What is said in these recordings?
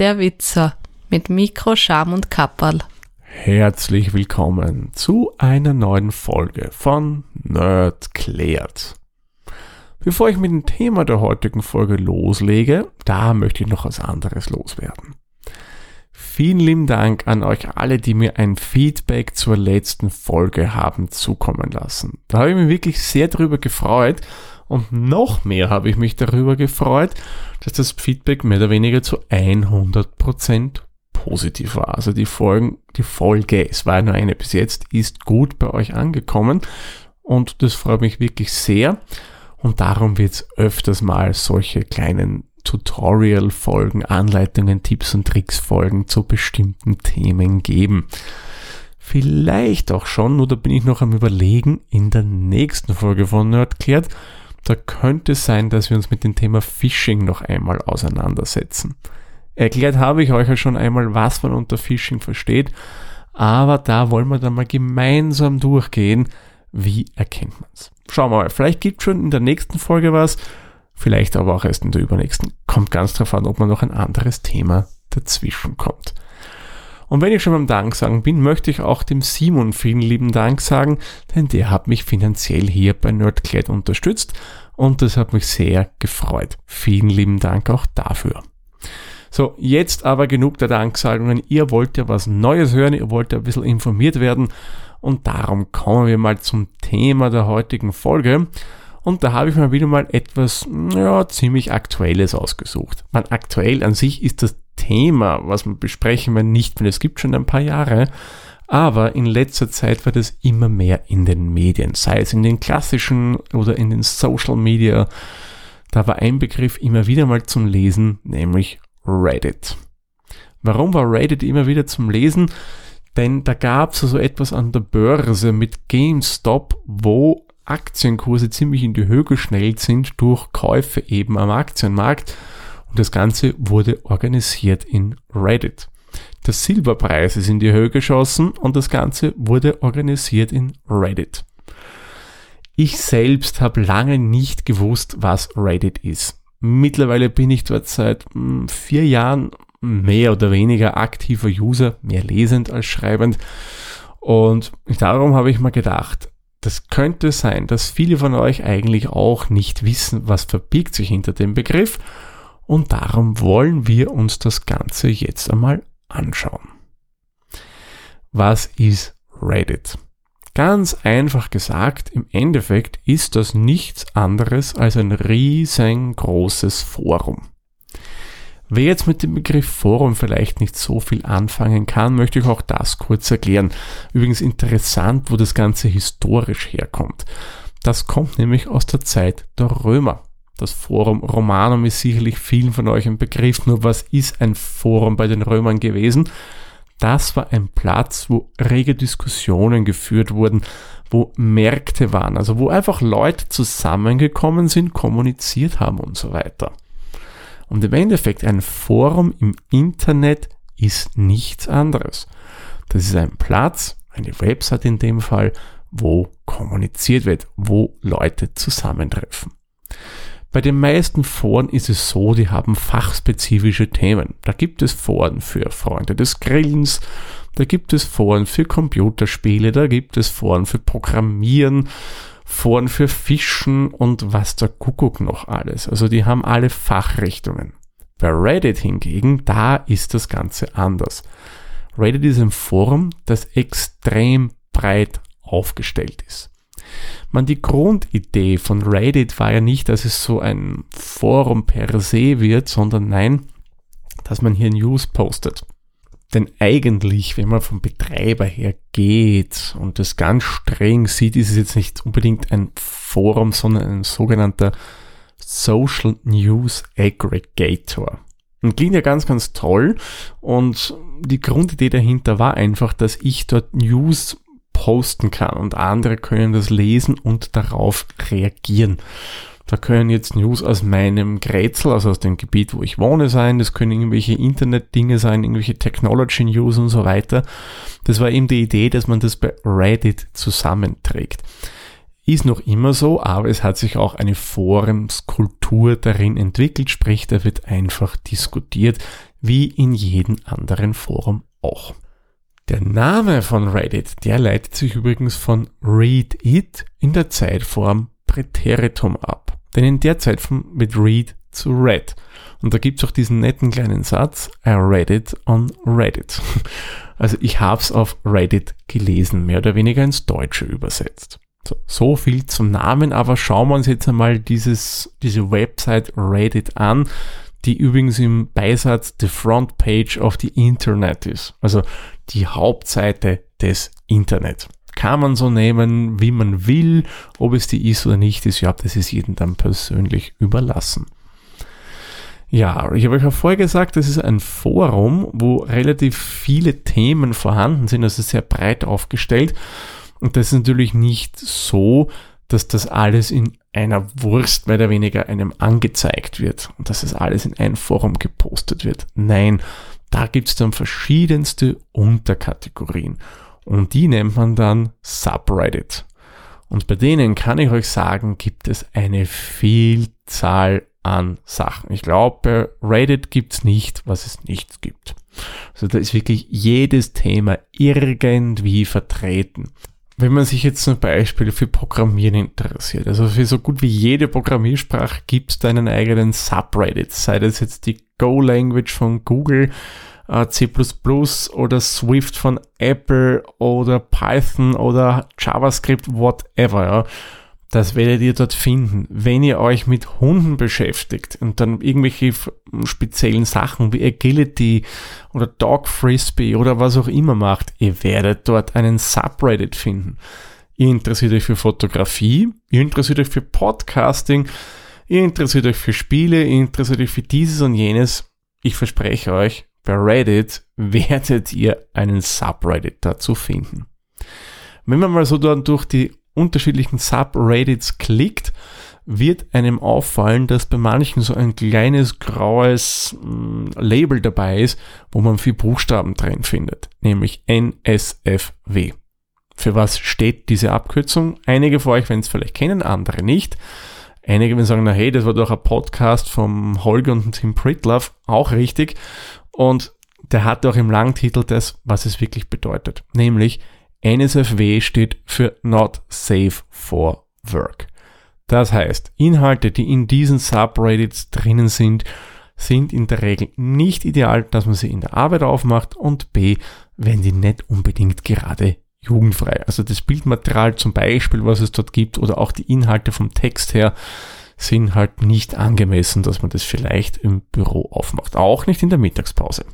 der Witzer mit Mikro, Scham und Kapperl. Herzlich willkommen zu einer neuen Folge von Nerd klärt. Bevor ich mit dem Thema der heutigen Folge loslege, da möchte ich noch was anderes loswerden. Vielen lieben Dank an euch alle, die mir ein Feedback zur letzten Folge haben zukommen lassen. Da habe ich mich wirklich sehr darüber gefreut und noch mehr habe ich mich darüber gefreut, dass das Feedback mehr oder weniger zu 100% positiv war. Also die Folgen, die Folge, es war nur eine bis jetzt, ist gut bei euch angekommen und das freut mich wirklich sehr. Und darum wird es öfters mal solche kleinen Tutorial-Folgen, Anleitungen, Tipps und Tricks-Folgen zu bestimmten Themen geben. Vielleicht auch schon, nur da bin ich noch am überlegen, in der nächsten Folge von Nerdklärt, da könnte es sein, dass wir uns mit dem Thema Phishing noch einmal auseinandersetzen. Erklärt habe ich euch ja schon einmal, was man unter Phishing versteht, aber da wollen wir dann mal gemeinsam durchgehen, wie erkennt man es. Schauen wir mal, vielleicht gibt es schon in der nächsten Folge was, vielleicht aber auch erst in der übernächsten. Kommt ganz drauf an, ob man noch ein anderes Thema dazwischen kommt. Und wenn ich schon beim Dank sagen bin, möchte ich auch dem Simon vielen lieben Dank sagen, denn der hat mich finanziell hier bei Nerdclad unterstützt und das hat mich sehr gefreut. Vielen lieben Dank auch dafür. So, jetzt aber genug der Danksagungen. Ihr wollt ja was Neues hören, ihr wollt ja ein bisschen informiert werden und darum kommen wir mal zum Thema der heutigen Folge. Und da habe ich mal wieder mal etwas, ja, ziemlich Aktuelles ausgesucht. Man, aktuell an sich ist das Thema, was wir besprechen, wir nicht, weil es gibt schon ein paar Jahre. Aber in letzter Zeit war das immer mehr in den Medien, sei es in den klassischen oder in den Social Media. Da war ein Begriff immer wieder mal zum Lesen, nämlich Reddit. Warum war Reddit immer wieder zum Lesen? Denn da gab es so also etwas an der Börse mit GameStop, wo Aktienkurse ziemlich in die Höhe geschnellt sind durch Käufe eben am Aktienmarkt. Und das Ganze wurde organisiert in Reddit. Der Silberpreis ist in die Höhe geschossen und das Ganze wurde organisiert in Reddit. Ich selbst habe lange nicht gewusst, was Reddit ist. Mittlerweile bin ich dort seit hm, vier Jahren mehr oder weniger aktiver User, mehr lesend als schreibend. Und darum habe ich mal gedacht, das könnte sein, dass viele von euch eigentlich auch nicht wissen, was verbirgt sich hinter dem Begriff und darum wollen wir uns das Ganze jetzt einmal anschauen. Was ist Reddit? Ganz einfach gesagt, im Endeffekt ist das nichts anderes als ein riesengroßes Forum. Wer jetzt mit dem Begriff Forum vielleicht nicht so viel anfangen kann, möchte ich auch das kurz erklären. Übrigens interessant, wo das Ganze historisch herkommt. Das kommt nämlich aus der Zeit der Römer. Das Forum Romanum ist sicherlich vielen von euch ein Begriff, nur was ist ein Forum bei den Römern gewesen? Das war ein Platz, wo rege Diskussionen geführt wurden, wo Märkte waren, also wo einfach Leute zusammengekommen sind, kommuniziert haben und so weiter. Und im Endeffekt ein Forum im Internet ist nichts anderes. Das ist ein Platz, eine Website in dem Fall, wo kommuniziert wird, wo Leute zusammentreffen. Bei den meisten Foren ist es so, die haben fachspezifische Themen. Da gibt es Foren für Freunde des Grillens, da gibt es Foren für Computerspiele, da gibt es Foren für Programmieren, Foren für Fischen und was der Kuckuck noch alles. Also die haben alle Fachrichtungen. Bei Reddit hingegen, da ist das Ganze anders. Reddit ist ein Forum, das extrem breit aufgestellt ist. Man, die Grundidee von Reddit war ja nicht, dass es so ein Forum per se wird, sondern nein, dass man hier News postet. Denn eigentlich, wenn man vom Betreiber her geht und das ganz streng sieht, ist es jetzt nicht unbedingt ein Forum, sondern ein sogenannter Social News Aggregator. Und klingt ja ganz, ganz toll. Und die Grundidee dahinter war einfach, dass ich dort News posten kann und andere können das lesen und darauf reagieren. Da können jetzt News aus meinem Grätzl, also aus dem Gebiet, wo ich wohne, sein. Das können irgendwelche Internet-Dinge sein, irgendwelche Technology-News und so weiter. Das war eben die Idee, dass man das bei Reddit zusammenträgt. ist noch immer so, aber es hat sich auch eine Forumskultur darin entwickelt, sprich, da wird einfach diskutiert, wie in jedem anderen Forum auch. Der Name von Reddit, der leitet sich übrigens von Read It in der Zeitform Präteritum ab. Denn in der Zeitform wird Read zu Read. Und da gibt's auch diesen netten kleinen Satz, I read it on Reddit. Also ich habe es auf Reddit gelesen, mehr oder weniger ins Deutsche übersetzt. So, so viel zum Namen, aber schauen wir uns jetzt einmal dieses, diese Website Reddit an, die übrigens im Beisatz the front page of the Internet ist. Also die Hauptseite des Internet. Kann man so nehmen, wie man will, ob es die ist oder nicht ist, ja, das ist jedem dann persönlich überlassen. Ja, ich habe euch ja vorher gesagt, das ist ein Forum, wo relativ viele Themen vorhanden sind, also sehr breit aufgestellt. Und das ist natürlich nicht so, dass das alles in einer Wurst mehr oder weniger einem angezeigt wird und dass es alles in ein Forum gepostet wird. Nein, da gibt es dann verschiedenste Unterkategorien und die nennt man dann Subreddit. Und bei denen kann ich euch sagen, gibt es eine Vielzahl an Sachen. Ich glaube, bei Reddit gibt's nicht, was es nicht gibt. Also da ist wirklich jedes Thema irgendwie vertreten. Wenn man sich jetzt zum Beispiel für Programmieren interessiert, also für so gut wie jede Programmiersprache gibt es da einen eigenen Subreddit, sei das jetzt die Go-Language von Google, äh, C++ oder Swift von Apple oder Python oder JavaScript, whatever. Ja. Das werdet ihr dort finden. Wenn ihr euch mit Hunden beschäftigt und dann irgendwelche speziellen Sachen wie Agility oder Dog Frisbee oder was auch immer macht, ihr werdet dort einen Subreddit finden. Ihr interessiert euch für Fotografie, ihr interessiert euch für Podcasting, ihr interessiert euch für Spiele, ihr interessiert euch für dieses und jenes. Ich verspreche euch, bei Reddit werdet ihr einen Subreddit dazu finden. Wenn man mal so dann durch die unterschiedlichen Subreddits klickt, wird einem auffallen, dass bei manchen so ein kleines graues mm, Label dabei ist, wo man vier Buchstaben drin findet, nämlich NSFW. Für was steht diese Abkürzung? Einige von euch werden es vielleicht kennen, andere nicht. Einige werden sagen, na hey, das war doch ein Podcast vom Holger und Tim Pritlove, auch richtig. Und der hat auch im Langtitel das, was es wirklich bedeutet, nämlich NSFW steht für Not Safe for Work. Das heißt, Inhalte, die in diesen Subreddits drinnen sind, sind in der Regel nicht ideal, dass man sie in der Arbeit aufmacht und B, wenn die nicht unbedingt gerade jugendfrei. Also das Bildmaterial zum Beispiel, was es dort gibt oder auch die Inhalte vom Text her sind halt nicht angemessen, dass man das vielleicht im Büro aufmacht. Auch nicht in der Mittagspause.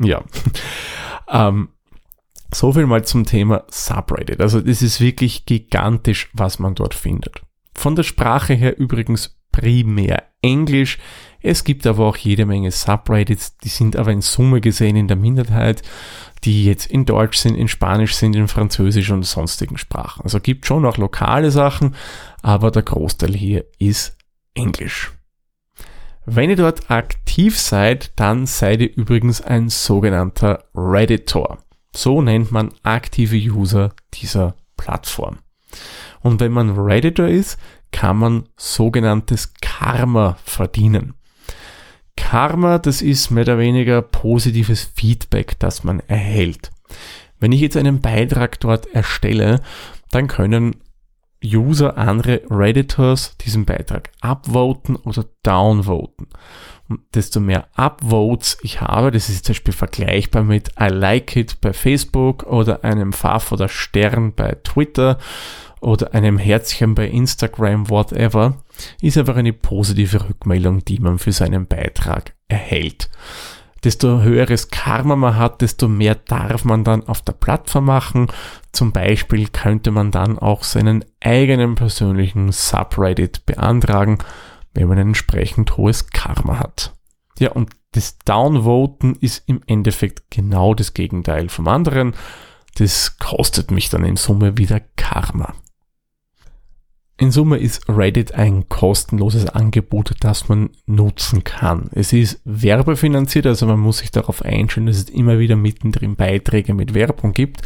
Ja. ähm, so viel mal zum Thema Subreddit. Also das ist wirklich gigantisch, was man dort findet. Von der Sprache her übrigens primär Englisch. Es gibt aber auch jede Menge Subreddits, die sind aber in Summe gesehen in der Minderheit, die jetzt in Deutsch sind, in Spanisch sind, in Französisch und sonstigen Sprachen. Also gibt schon auch lokale Sachen, aber der Großteil hier ist Englisch. Wenn ihr dort aktiv seid, dann seid ihr übrigens ein sogenannter Redditor. So nennt man aktive User dieser Plattform. Und wenn man Redditor ist, kann man sogenanntes Karma verdienen. Karma, das ist mehr oder weniger positives Feedback, das man erhält. Wenn ich jetzt einen Beitrag dort erstelle, dann können User, andere Redditors diesen Beitrag upvoten oder downvoten desto mehr Upvotes ich habe, das ist zum Beispiel vergleichbar mit I like it bei Facebook oder einem Pfaff oder Stern bei Twitter oder einem Herzchen bei Instagram, whatever, ist einfach eine positive Rückmeldung, die man für seinen Beitrag erhält. Desto höheres Karma man hat, desto mehr darf man dann auf der Plattform machen. Zum Beispiel könnte man dann auch seinen eigenen persönlichen Subreddit beantragen wenn man ein entsprechend hohes Karma hat. Ja, und das Downvoten ist im Endeffekt genau das Gegenteil vom anderen. Das kostet mich dann in Summe wieder Karma. In Summe ist Reddit ein kostenloses Angebot, das man nutzen kann. Es ist werbefinanziert, also man muss sich darauf einstellen, dass es immer wieder mittendrin Beiträge mit Werbung gibt.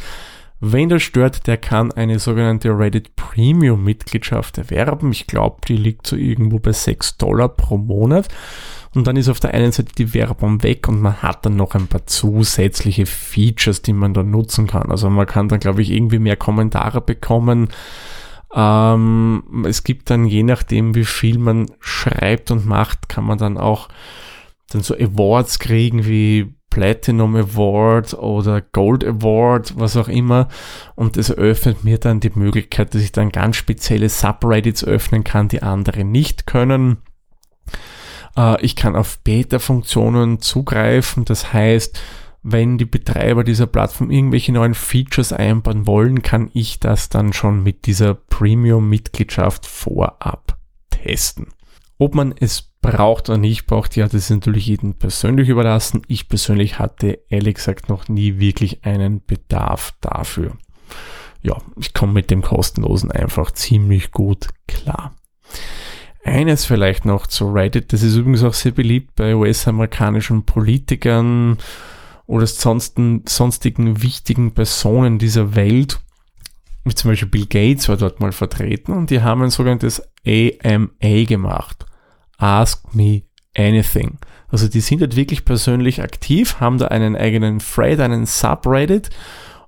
Wen das stört, der kann eine sogenannte Reddit Premium Mitgliedschaft erwerben. Ich glaube, die liegt so irgendwo bei 6 Dollar pro Monat. Und dann ist auf der einen Seite die Werbung weg und man hat dann noch ein paar zusätzliche Features, die man dann nutzen kann. Also man kann dann, glaube ich, irgendwie mehr Kommentare bekommen. Ähm, es gibt dann, je nachdem, wie viel man schreibt und macht, kann man dann auch dann so Awards kriegen wie Platinum Award oder Gold Award, was auch immer. Und das eröffnet mir dann die Möglichkeit, dass ich dann ganz spezielle Subreddits öffnen kann, die andere nicht können. Äh, ich kann auf Beta-Funktionen zugreifen. Das heißt, wenn die Betreiber dieser Plattform irgendwelche neuen Features einbauen wollen, kann ich das dann schon mit dieser Premium-Mitgliedschaft vorab testen. Ob man es braucht oder nicht braucht, ja, das ist natürlich jedem persönlich überlassen. Ich persönlich hatte ehrlich gesagt noch nie wirklich einen Bedarf dafür. Ja, ich komme mit dem kostenlosen einfach ziemlich gut klar. Eines vielleicht noch zu Reddit, das ist übrigens auch sehr beliebt bei US-amerikanischen Politikern oder sonstigen, sonstigen wichtigen Personen dieser Welt. Wie zum Beispiel Bill Gates war dort mal vertreten und die haben ein sogenanntes AMA gemacht. Ask Me Anything. Also die sind dort wirklich persönlich aktiv, haben da einen eigenen Thread, einen Subreddit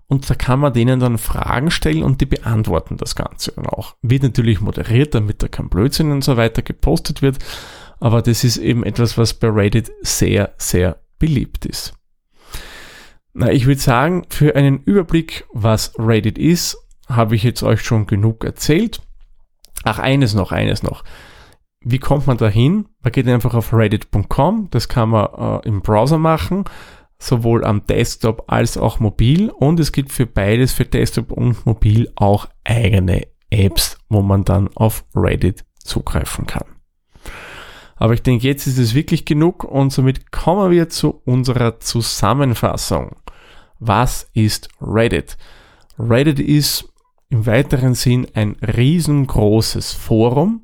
und da kann man denen dann Fragen stellen und die beantworten das Ganze dann auch. Wird natürlich moderiert, damit da kein Blödsinn und so weiter gepostet wird, aber das ist eben etwas, was bei Reddit sehr, sehr beliebt ist. Na, ich würde sagen, für einen Überblick, was Reddit ist, habe ich jetzt euch schon genug erzählt. Ach, eines noch, eines noch. Wie kommt man da hin? Man geht einfach auf reddit.com, das kann man äh, im Browser machen, sowohl am Desktop als auch mobil und es gibt für beides, für Desktop und mobil auch eigene Apps, wo man dann auf Reddit zugreifen kann. Aber ich denke, jetzt ist es wirklich genug und somit kommen wir zu unserer Zusammenfassung. Was ist Reddit? Reddit ist im weiteren Sinn ein riesengroßes Forum,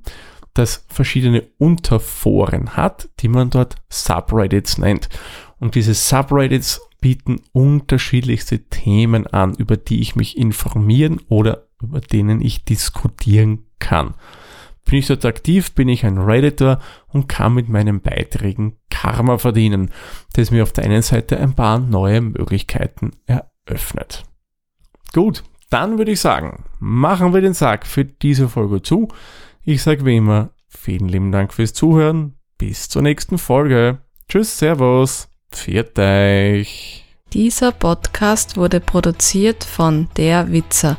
das verschiedene Unterforen hat, die man dort Subreddits nennt. Und diese Subreddits bieten unterschiedlichste Themen an, über die ich mich informieren oder über denen ich diskutieren kann. Bin ich dort aktiv, bin ich ein Redditor und kann mit meinen Beiträgen Karma verdienen, das mir auf der einen Seite ein paar neue Möglichkeiten eröffnet. Gut, dann würde ich sagen, machen wir den Sack für diese Folge zu. Ich sage wie immer, vielen lieben Dank fürs Zuhören. Bis zur nächsten Folge. Tschüss, Servus, pfiat euch. Dieser Podcast wurde produziert von Der Witzer.